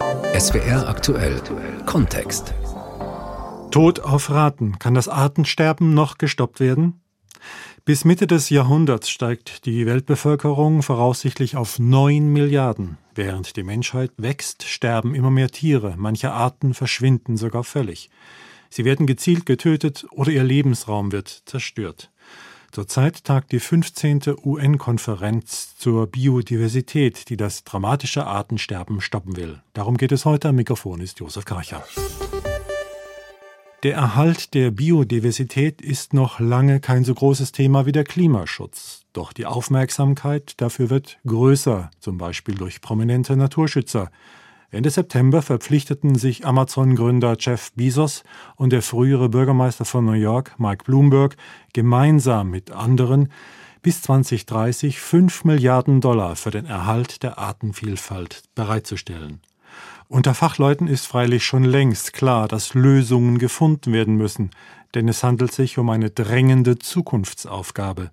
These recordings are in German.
SWR aktuell Kontext. Tod auf Raten. Kann das Artensterben noch gestoppt werden? Bis Mitte des Jahrhunderts steigt die Weltbevölkerung voraussichtlich auf 9 Milliarden. Während die Menschheit wächst, sterben immer mehr Tiere. Manche Arten verschwinden sogar völlig. Sie werden gezielt getötet oder ihr Lebensraum wird zerstört. Zurzeit tagt die 15. UN-Konferenz zur Biodiversität, die das dramatische Artensterben stoppen will. Darum geht es heute. Am Mikrofon ist Josef Karcher. Der Erhalt der Biodiversität ist noch lange kein so großes Thema wie der Klimaschutz. Doch die Aufmerksamkeit dafür wird größer, zum Beispiel durch prominente Naturschützer. Ende September verpflichteten sich Amazon-Gründer Jeff Bezos und der frühere Bürgermeister von New York, Mike Bloomberg, gemeinsam mit anderen bis 2030 5 Milliarden Dollar für den Erhalt der Artenvielfalt bereitzustellen. Unter Fachleuten ist freilich schon längst klar, dass Lösungen gefunden werden müssen, denn es handelt sich um eine drängende Zukunftsaufgabe.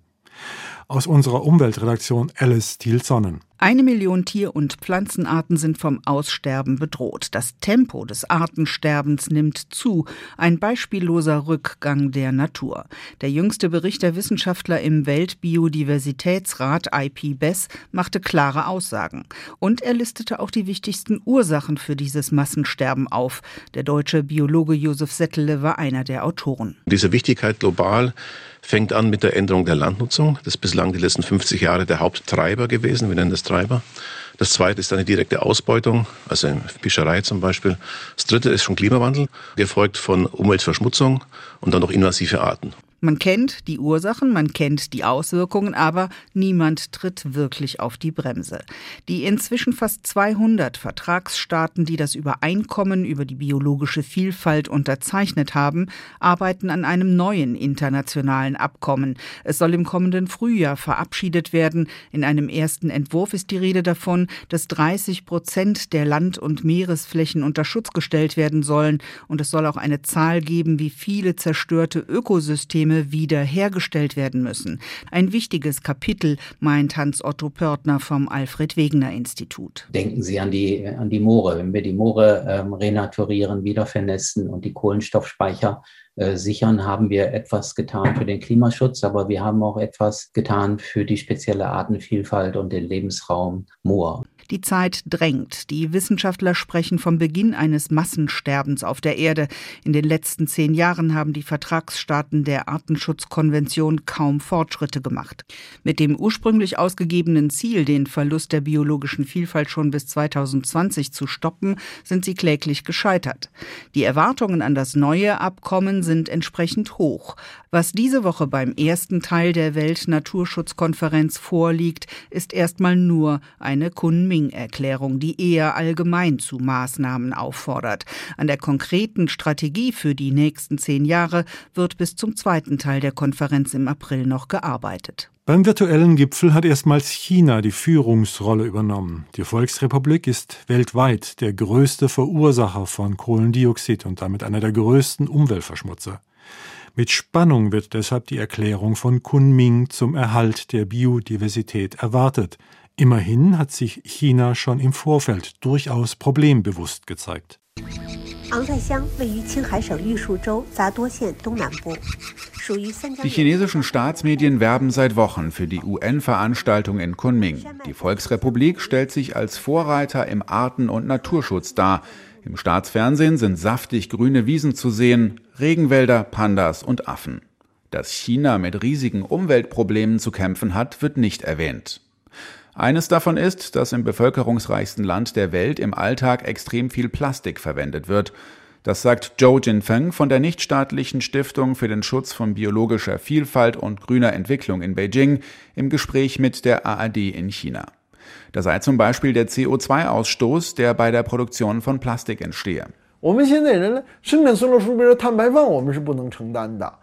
Aus unserer Umweltredaktion Alice Thielsonnen. Eine Million Tier- und Pflanzenarten sind vom Aussterben bedroht. Das Tempo des Artensterbens nimmt zu. Ein beispielloser Rückgang der Natur. Der jüngste Bericht der Wissenschaftler im Weltbiodiversitätsrat IPBES machte klare Aussagen. Und er listete auch die wichtigsten Ursachen für dieses Massensterben auf. Der deutsche Biologe Josef Settele war einer der Autoren. Diese Wichtigkeit global fängt an mit der Änderung der Landnutzung. Das ist bislang die letzten 50 Jahre der Haupttreiber gewesen. Wir nennen das Treiber. Das zweite ist eine direkte Ausbeutung, also in Fischerei zum Beispiel. Das dritte ist schon Klimawandel, gefolgt von Umweltverschmutzung und dann noch invasive Arten. Man kennt die Ursachen, man kennt die Auswirkungen, aber niemand tritt wirklich auf die Bremse. Die inzwischen fast 200 Vertragsstaaten, die das Übereinkommen über die biologische Vielfalt unterzeichnet haben, arbeiten an einem neuen internationalen Abkommen. Es soll im kommenden Frühjahr verabschiedet werden. In einem ersten Entwurf ist die Rede davon, dass 30 Prozent der Land- und Meeresflächen unter Schutz gestellt werden sollen. Und es soll auch eine Zahl geben, wie viele zerstörte Ökosysteme Systeme wiederhergestellt werden müssen. Ein wichtiges Kapitel, meint Hans-Otto Pörtner vom Alfred-Wegener-Institut. Denken Sie an die, an die Moore. Wenn wir die Moore ähm, renaturieren, wieder vernässen und die Kohlenstoffspeicher äh, sichern, haben wir etwas getan für den Klimaschutz, aber wir haben auch etwas getan für die spezielle Artenvielfalt und den Lebensraum Moor. Die Zeit drängt. Die Wissenschaftler sprechen vom Beginn eines Massensterbens auf der Erde. In den letzten zehn Jahren haben die Vertragsstaaten der Artenschutzkonvention kaum Fortschritte gemacht. Mit dem ursprünglich ausgegebenen Ziel, den Verlust der biologischen Vielfalt schon bis 2020 zu stoppen, sind sie kläglich gescheitert. Die Erwartungen an das neue Abkommen sind entsprechend hoch. Was diese Woche beim ersten Teil der Weltnaturschutzkonferenz vorliegt, ist erstmal nur eine Kunming-Erklärung, die eher allgemein zu Maßnahmen auffordert. An der konkreten Strategie für die nächsten zehn Jahre wird bis zum zweiten Teil der Konferenz im April noch gearbeitet. Beim virtuellen Gipfel hat erstmals China die Führungsrolle übernommen. Die Volksrepublik ist weltweit der größte Verursacher von Kohlendioxid und damit einer der größten Umweltverschmutzer. Mit Spannung wird deshalb die Erklärung von Kunming zum Erhalt der Biodiversität erwartet. Immerhin hat sich China schon im Vorfeld durchaus problembewusst gezeigt. Die chinesischen Staatsmedien werben seit Wochen für die UN-Veranstaltung in Kunming. Die Volksrepublik stellt sich als Vorreiter im Arten- und Naturschutz dar. Im Staatsfernsehen sind saftig grüne Wiesen zu sehen, Regenwälder, Pandas und Affen. Dass China mit riesigen Umweltproblemen zu kämpfen hat, wird nicht erwähnt. Eines davon ist, dass im bevölkerungsreichsten Land der Welt im Alltag extrem viel Plastik verwendet wird. Das sagt Zhou Jinfeng von der nichtstaatlichen Stiftung für den Schutz von biologischer Vielfalt und grüner Entwicklung in Beijing im Gespräch mit der ARD in China. Da sei zum Beispiel der CO2-Ausstoß, der bei der Produktion von Plastik entstehe.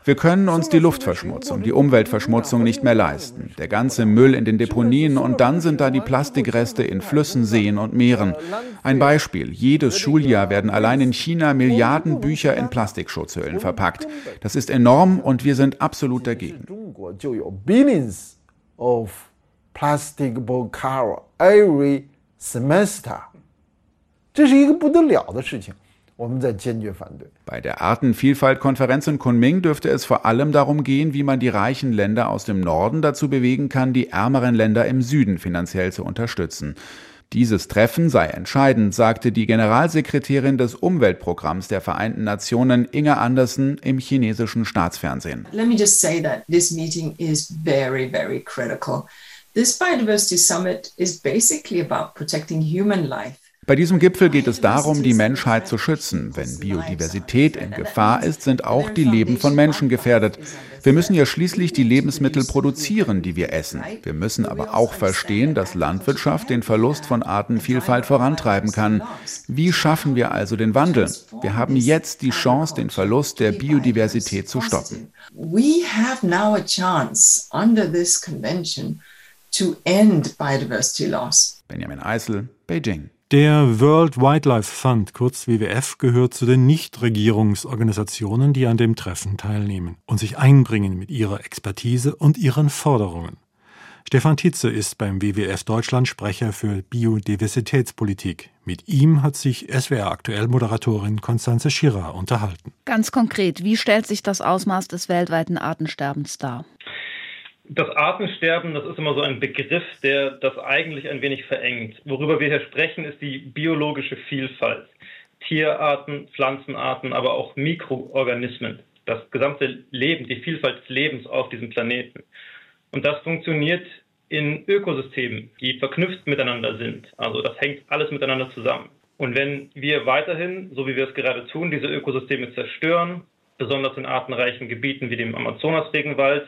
Wir können uns die Luftverschmutzung, die Umweltverschmutzung nicht mehr leisten. Der ganze Müll in den Deponien und dann sind da die Plastikreste in Flüssen, Seen und Meeren. Ein Beispiel. Jedes Schuljahr werden allein in China Milliarden Bücher in Plastikschutzhüllen verpackt. Das ist enorm und wir sind absolut dagegen. plastic book cover every semester. Bei der Artenvielfaltkonferenz in Kunming dürfte es vor allem darum gehen, wie man die reichen Länder aus dem Norden dazu bewegen kann, die ärmeren Länder im Süden finanziell zu unterstützen. Dieses Treffen sei entscheidend, sagte die Generalsekretärin des Umweltprogramms der Vereinten Nationen Inga Andersen im chinesischen Staatsfernsehen. Let me just say that this meeting is very very critical. This biodiversity summit is basically about protecting human life. Bei diesem Gipfel geht es darum, die Menschheit zu schützen. Wenn Biodiversität in Gefahr ist, sind auch die Leben von Menschen gefährdet. Wir müssen ja schließlich die Lebensmittel produzieren, die wir essen. Wir müssen aber auch verstehen, dass Landwirtschaft den Verlust von Artenvielfalt vorantreiben kann. Wie schaffen wir also den Wandel? Wir haben jetzt die Chance, den Verlust der Biodiversität zu stoppen. We have now a chance under this convention to end biodiversity loss. Benjamin Eisel, Beijing. Der World Wildlife Fund, kurz WWF, gehört zu den Nichtregierungsorganisationen, die an dem Treffen teilnehmen und sich einbringen mit ihrer Expertise und ihren Forderungen. Stefan Tietze ist beim WWF Deutschland Sprecher für Biodiversitätspolitik. Mit ihm hat sich SWR aktuell Moderatorin Konstanze Schirrer unterhalten. Ganz konkret, wie stellt sich das Ausmaß des weltweiten Artensterbens dar? Das Artensterben, das ist immer so ein Begriff, der das eigentlich ein wenig verengt. Worüber wir hier sprechen, ist die biologische Vielfalt. Tierarten, Pflanzenarten, aber auch Mikroorganismen. Das gesamte Leben, die Vielfalt des Lebens auf diesem Planeten. Und das funktioniert in Ökosystemen, die verknüpft miteinander sind. Also das hängt alles miteinander zusammen. Und wenn wir weiterhin, so wie wir es gerade tun, diese Ökosysteme zerstören, besonders in artenreichen Gebieten wie dem Amazonas-Regenwald,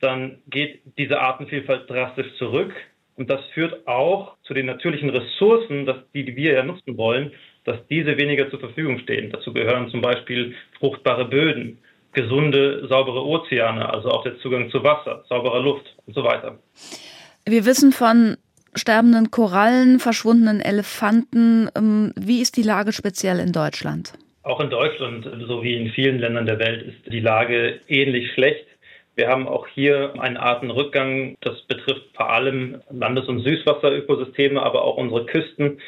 dann geht diese Artenvielfalt drastisch zurück. Und das führt auch zu den natürlichen Ressourcen, dass die, die wir ja nutzen wollen, dass diese weniger zur Verfügung stehen. Dazu gehören zum Beispiel fruchtbare Böden, gesunde, saubere Ozeane, also auch der Zugang zu Wasser, sauberer Luft und so weiter. Wir wissen von sterbenden Korallen, verschwundenen Elefanten. Ähm, wie ist die Lage speziell in Deutschland? Auch in Deutschland, so wie in vielen Ländern der Welt, ist die Lage ähnlich schlecht. Wir haben auch hier einen Artenrückgang. Das betrifft vor allem Landes- und Süßwasserökosysteme, aber auch unsere Küsten.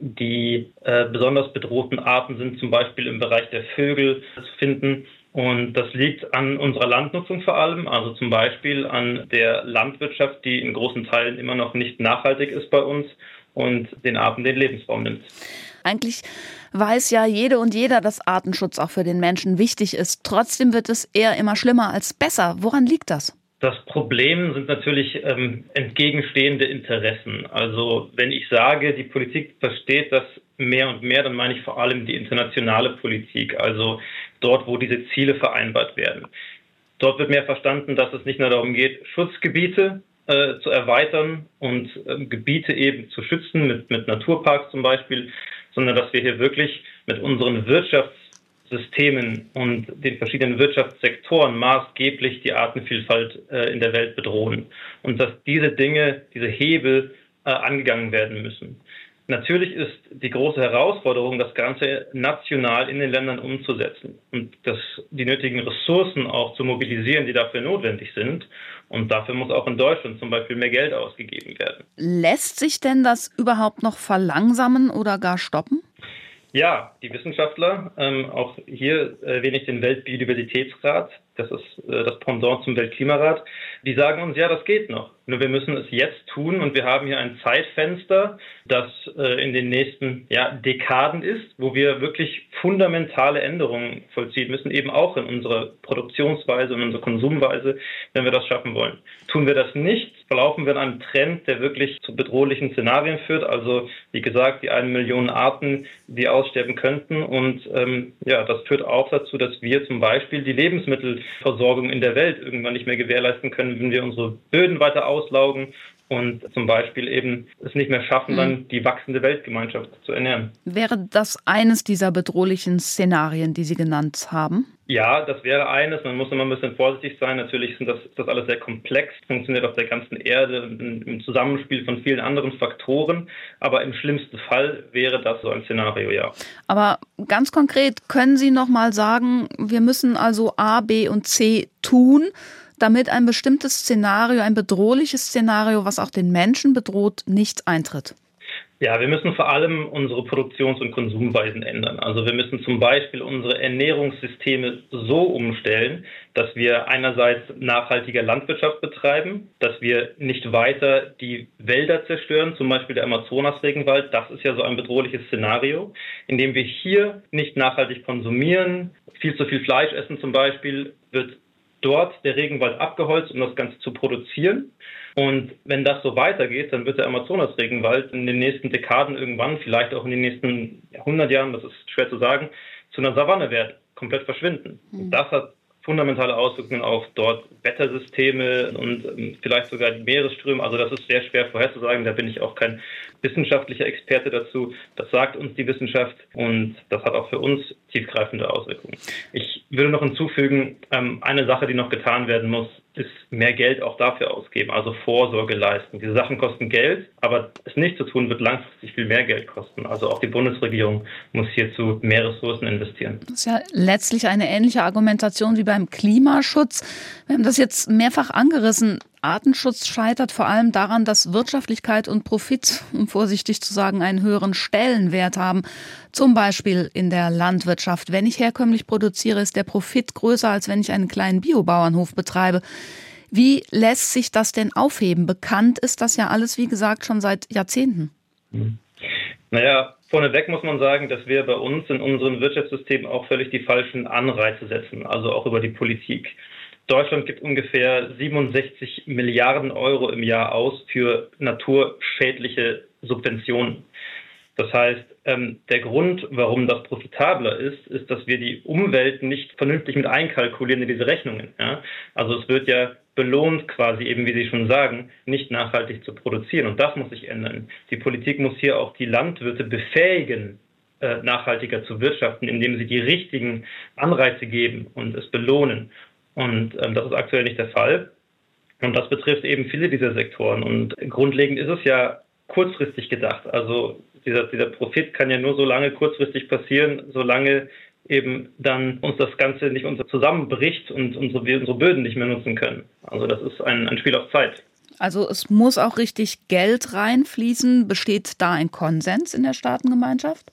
Die äh, besonders bedrohten Arten sind zum Beispiel im Bereich der Vögel zu finden. Und das liegt an unserer Landnutzung vor allem, also zum Beispiel an der Landwirtschaft, die in großen Teilen immer noch nicht nachhaltig ist bei uns und den Arten den Lebensraum nimmt. Eigentlich weiß ja jede und jeder, dass Artenschutz auch für den Menschen wichtig ist. Trotzdem wird es eher immer schlimmer als besser. Woran liegt das? Das Problem sind natürlich ähm, entgegenstehende Interessen. Also wenn ich sage, die Politik versteht das mehr und mehr, dann meine ich vor allem die internationale Politik, also dort, wo diese Ziele vereinbart werden. Dort wird mehr verstanden, dass es nicht nur darum geht, Schutzgebiete äh, zu erweitern und äh, Gebiete eben zu schützen, mit, mit Naturparks zum Beispiel, sondern dass wir hier wirklich mit unseren Wirtschaftssystemen und den verschiedenen Wirtschaftssektoren maßgeblich die Artenvielfalt äh, in der Welt bedrohen und dass diese Dinge, diese Hebel äh, angegangen werden müssen. Natürlich ist die große Herausforderung, das Ganze national in den Ländern umzusetzen und das, die nötigen Ressourcen auch zu mobilisieren, die dafür notwendig sind. Und dafür muss auch in Deutschland zum Beispiel mehr Geld ausgegeben werden. Lässt sich denn das überhaupt noch verlangsamen oder gar stoppen? Ja, die Wissenschaftler, ähm, auch hier erwähne ich den Weltbiodiversitätsrat, das ist äh, das Pendant zum Weltklimarat, die sagen uns, ja, das geht noch. Nur wir müssen es jetzt tun und wir haben hier ein Zeitfenster, das äh, in den nächsten ja, Dekaden ist, wo wir wirklich fundamentale Änderungen vollziehen müssen, eben auch in unserer Produktionsweise und unserer Konsumweise, wenn wir das schaffen wollen. Tun wir das nicht, verlaufen wir in einem Trend, der wirklich zu bedrohlichen Szenarien führt. Also wie gesagt, die eine Million Arten, die aussterben könnten. Und ähm, ja, das führt auch dazu, dass wir zum Beispiel die Lebensmittelversorgung in der Welt irgendwann nicht mehr gewährleisten können, wenn wir unsere Böden weiter auslaugen und zum Beispiel eben es nicht mehr schaffen, dann mhm. die wachsende Weltgemeinschaft zu ernähren. Wäre das eines dieser bedrohlichen Szenarien, die Sie genannt haben? Ja, das wäre eines. Man muss immer ein bisschen vorsichtig sein. Natürlich sind das, das alles sehr komplex, funktioniert auf der ganzen Erde im Zusammenspiel von vielen anderen Faktoren. Aber im schlimmsten Fall wäre das so ein Szenario, ja. Aber ganz konkret, können Sie noch mal sagen, wir müssen also A, B und C tun, damit ein bestimmtes Szenario, ein bedrohliches Szenario, was auch den Menschen bedroht, nicht eintritt? Ja, wir müssen vor allem unsere Produktions- und Konsumweisen ändern. Also wir müssen zum Beispiel unsere Ernährungssysteme so umstellen, dass wir einerseits nachhaltiger Landwirtschaft betreiben, dass wir nicht weiter die Wälder zerstören, zum Beispiel der Amazonas-Regenwald. Das ist ja so ein bedrohliches Szenario, indem wir hier nicht nachhaltig konsumieren, viel zu viel Fleisch essen zum Beispiel, wird dort der Regenwald abgeholzt, um das Ganze zu produzieren. Und wenn das so weitergeht, dann wird der Amazonas-Regenwald in den nächsten Dekaden irgendwann, vielleicht auch in den nächsten 100 Jahren, das ist schwer zu sagen, zu einer Savanne werden, komplett verschwinden. Mhm. Das hat fundamentale Auswirkungen auf dort Wettersysteme und ähm, vielleicht sogar die Meeresströme. Also das ist sehr schwer vorherzusagen. Da bin ich auch kein wissenschaftlicher Experte dazu. Das sagt uns die Wissenschaft und das hat auch für uns tiefgreifende Auswirkungen. Ich würde noch hinzufügen, ähm, eine Sache, die noch getan werden muss, ist mehr Geld auch dafür ausgeben, also Vorsorge leisten. Diese Sachen kosten Geld, aber es nicht zu tun wird langfristig viel mehr Geld kosten. Also auch die Bundesregierung muss hierzu mehr Ressourcen investieren. Das ist ja letztlich eine ähnliche Argumentation wie beim Klimaschutz. Wir haben das jetzt mehrfach angerissen. Artenschutz scheitert vor allem daran, dass Wirtschaftlichkeit und Profit, um vorsichtig zu sagen, einen höheren Stellenwert haben. Zum Beispiel in der Landwirtschaft. Wenn ich herkömmlich produziere, ist der Profit größer, als wenn ich einen kleinen Biobauernhof betreibe. Wie lässt sich das denn aufheben? Bekannt ist das ja alles, wie gesagt, schon seit Jahrzehnten. Naja, vorneweg muss man sagen, dass wir bei uns in unserem Wirtschaftssystem auch völlig die falschen Anreize setzen, also auch über die Politik. Deutschland gibt ungefähr 67 Milliarden Euro im Jahr aus für naturschädliche Subventionen. Das heißt, ähm, der Grund, warum das profitabler ist, ist, dass wir die Umwelt nicht vernünftig mit einkalkulieren in diese Rechnungen. Also es wird ja belohnt, quasi eben, wie Sie schon sagen, nicht nachhaltig zu produzieren. Und das muss sich ändern. Die Politik muss hier auch die Landwirte befähigen, äh, nachhaltiger zu wirtschaften, indem sie die richtigen Anreize geben und es belohnen. Und ähm, das ist aktuell nicht der Fall. Und das betrifft eben viele dieser Sektoren. Und grundlegend ist es ja kurzfristig gedacht. Also dieser, dieser Profit kann ja nur so lange kurzfristig passieren, solange eben dann uns das Ganze nicht unser zusammenbricht und unsere, wir unsere Böden nicht mehr nutzen können. Also das ist ein, ein Spiel auf Zeit. Also es muss auch richtig Geld reinfließen. Besteht da ein Konsens in der Staatengemeinschaft?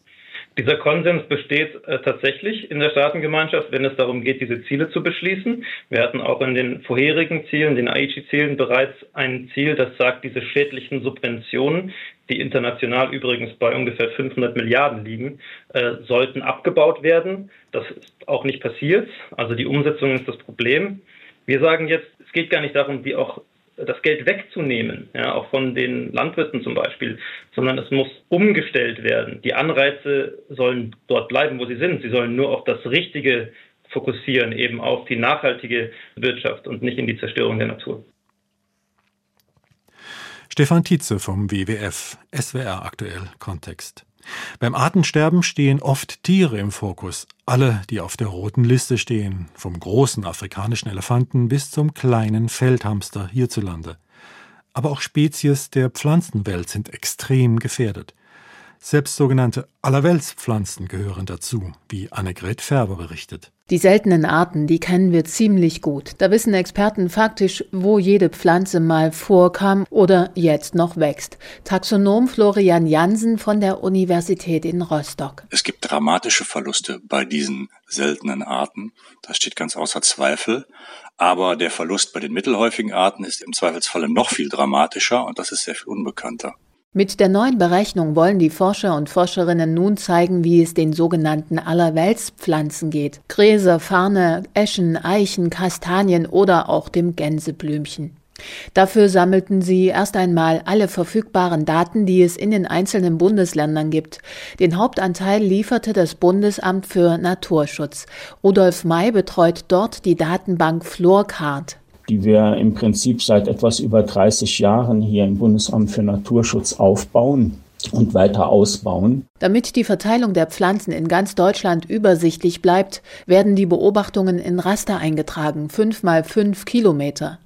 Dieser Konsens besteht äh, tatsächlich in der Staatengemeinschaft, wenn es darum geht, diese Ziele zu beschließen. Wir hatten auch in den vorherigen Zielen, den Aichi-Zielen, bereits ein Ziel, das sagt, diese schädlichen Subventionen, die international übrigens bei ungefähr 500 Milliarden liegen, äh, sollten abgebaut werden. Das ist auch nicht passiert. Also die Umsetzung ist das Problem. Wir sagen jetzt, es geht gar nicht darum, die auch das Geld wegzunehmen, ja, auch von den Landwirten zum Beispiel, sondern es muss umgestellt werden. Die Anreize sollen dort bleiben, wo sie sind. Sie sollen nur auf das Richtige fokussieren, eben auf die nachhaltige Wirtschaft und nicht in die Zerstörung der Natur. Stefan Tietze vom WWF, SWR aktuell Kontext. Beim Artensterben stehen oft Tiere im Fokus, alle, die auf der roten Liste stehen, vom großen afrikanischen Elefanten bis zum kleinen Feldhamster hierzulande. Aber auch Spezies der Pflanzenwelt sind extrem gefährdet. Selbst sogenannte Allerweltspflanzen gehören dazu, wie Annegret Färber berichtet. Die seltenen Arten, die kennen wir ziemlich gut. Da wissen Experten faktisch, wo jede Pflanze mal vorkam oder jetzt noch wächst. Taxonom Florian Jansen von der Universität in Rostock. Es gibt dramatische Verluste bei diesen seltenen Arten. Das steht ganz außer Zweifel. Aber der Verlust bei den mittelhäufigen Arten ist im Zweifelsfalle noch viel dramatischer und das ist sehr viel unbekannter. Mit der neuen Berechnung wollen die Forscher und Forscherinnen nun zeigen, wie es den sogenannten Allerweltspflanzen geht. Gräser, Farne, Eschen, Eichen, Kastanien oder auch dem Gänseblümchen. Dafür sammelten sie erst einmal alle verfügbaren Daten, die es in den einzelnen Bundesländern gibt. Den Hauptanteil lieferte das Bundesamt für Naturschutz. Rudolf May betreut dort die Datenbank Florcard die wir im Prinzip seit etwas über 30 Jahren hier im Bundesamt für Naturschutz aufbauen und weiter ausbauen. Damit die Verteilung der Pflanzen in ganz Deutschland übersichtlich bleibt, werden die Beobachtungen in Raster eingetragen, fünf mal fünf Kilometer.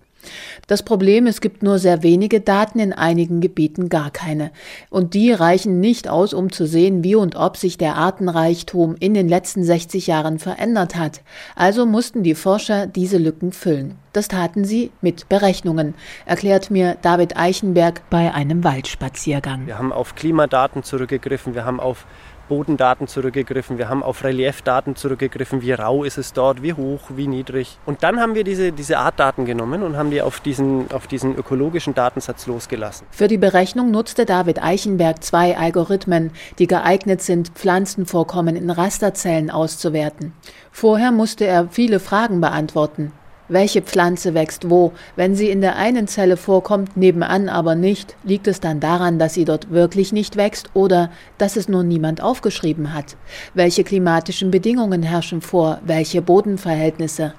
Das Problem, es gibt nur sehr wenige Daten, in einigen Gebieten gar keine. Und die reichen nicht aus, um zu sehen, wie und ob sich der Artenreichtum in den letzten 60 Jahren verändert hat. Also mussten die Forscher diese Lücken füllen. Das taten sie mit Berechnungen, erklärt mir David Eichenberg bei einem Waldspaziergang. Wir haben auf Klimadaten zurückgegriffen, wir haben auf Bodendaten zurückgegriffen, wir haben auf Reliefdaten zurückgegriffen, wie rau ist es dort, wie hoch, wie niedrig. Und dann haben wir diese, diese Artdaten genommen und haben die auf diesen, auf diesen ökologischen Datensatz losgelassen. Für die Berechnung nutzte David Eichenberg zwei Algorithmen, die geeignet sind, Pflanzenvorkommen in Rasterzellen auszuwerten. Vorher musste er viele Fragen beantworten. Welche Pflanze wächst wo? Wenn sie in der einen Zelle vorkommt, nebenan aber nicht, liegt es dann daran, dass sie dort wirklich nicht wächst oder dass es nur niemand aufgeschrieben hat? Welche klimatischen Bedingungen herrschen vor? Welche Bodenverhältnisse?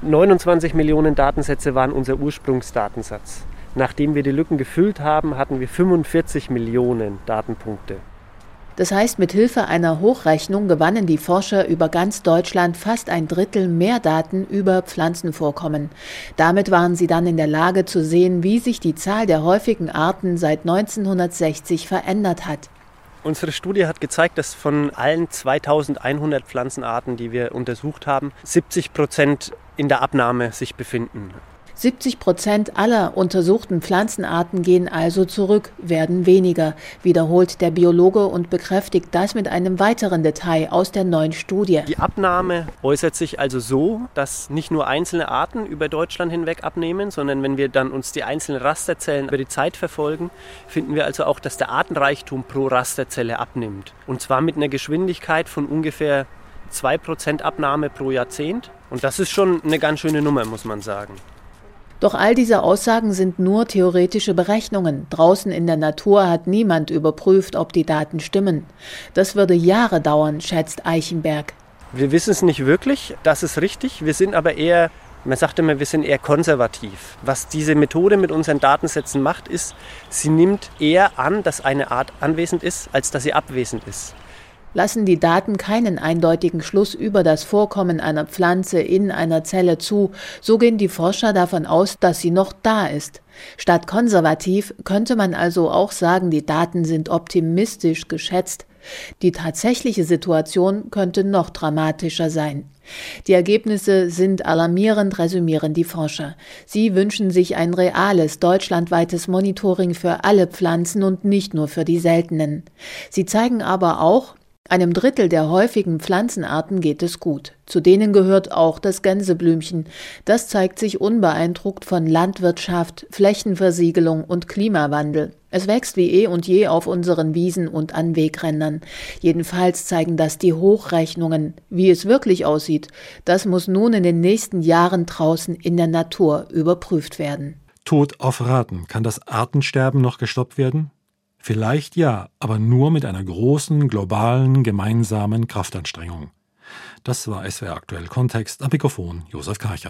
29 Millionen Datensätze waren unser Ursprungsdatensatz. Nachdem wir die Lücken gefüllt haben, hatten wir 45 Millionen Datenpunkte. Das heißt, mit Hilfe einer Hochrechnung gewannen die Forscher über ganz Deutschland fast ein Drittel mehr Daten über Pflanzenvorkommen. Damit waren sie dann in der Lage zu sehen, wie sich die Zahl der häufigen Arten seit 1960 verändert hat. Unsere Studie hat gezeigt, dass von allen 2100 Pflanzenarten, die wir untersucht haben, 70 Prozent in der Abnahme sich befinden. 70 Prozent aller untersuchten Pflanzenarten gehen also zurück, werden weniger, wiederholt der Biologe und bekräftigt das mit einem weiteren Detail aus der neuen Studie. Die Abnahme äußert sich also so, dass nicht nur einzelne Arten über Deutschland hinweg abnehmen, sondern wenn wir dann uns die einzelnen Rasterzellen über die Zeit verfolgen, finden wir also auch, dass der Artenreichtum pro Rasterzelle abnimmt. Und zwar mit einer Geschwindigkeit von ungefähr 2% Abnahme pro Jahrzehnt. Und das ist schon eine ganz schöne Nummer, muss man sagen. Doch all diese Aussagen sind nur theoretische Berechnungen. Draußen in der Natur hat niemand überprüft, ob die Daten stimmen. Das würde Jahre dauern, schätzt Eichenberg. Wir wissen es nicht wirklich, das ist richtig. Wir sind aber eher, man sagt immer, wir sind eher konservativ. Was diese Methode mit unseren Datensätzen macht, ist, sie nimmt eher an, dass eine Art anwesend ist, als dass sie abwesend ist lassen die Daten keinen eindeutigen Schluss über das Vorkommen einer Pflanze in einer Zelle zu, so gehen die Forscher davon aus, dass sie noch da ist. Statt konservativ könnte man also auch sagen, die Daten sind optimistisch geschätzt. Die tatsächliche Situation könnte noch dramatischer sein. Die Ergebnisse sind alarmierend, resümieren die Forscher. Sie wünschen sich ein reales deutschlandweites Monitoring für alle Pflanzen und nicht nur für die seltenen. Sie zeigen aber auch, einem Drittel der häufigen Pflanzenarten geht es gut. Zu denen gehört auch das Gänseblümchen. Das zeigt sich unbeeindruckt von Landwirtschaft, Flächenversiegelung und Klimawandel. Es wächst wie eh und je auf unseren Wiesen und an Wegrändern. Jedenfalls zeigen das die Hochrechnungen. Wie es wirklich aussieht, das muss nun in den nächsten Jahren draußen in der Natur überprüft werden. Tod auf Raten. Kann das Artensterben noch gestoppt werden? Vielleicht ja, aber nur mit einer großen, globalen, gemeinsamen Kraftanstrengung. Das war SWR aktuell Kontext am Mikrofon Josef Karcher.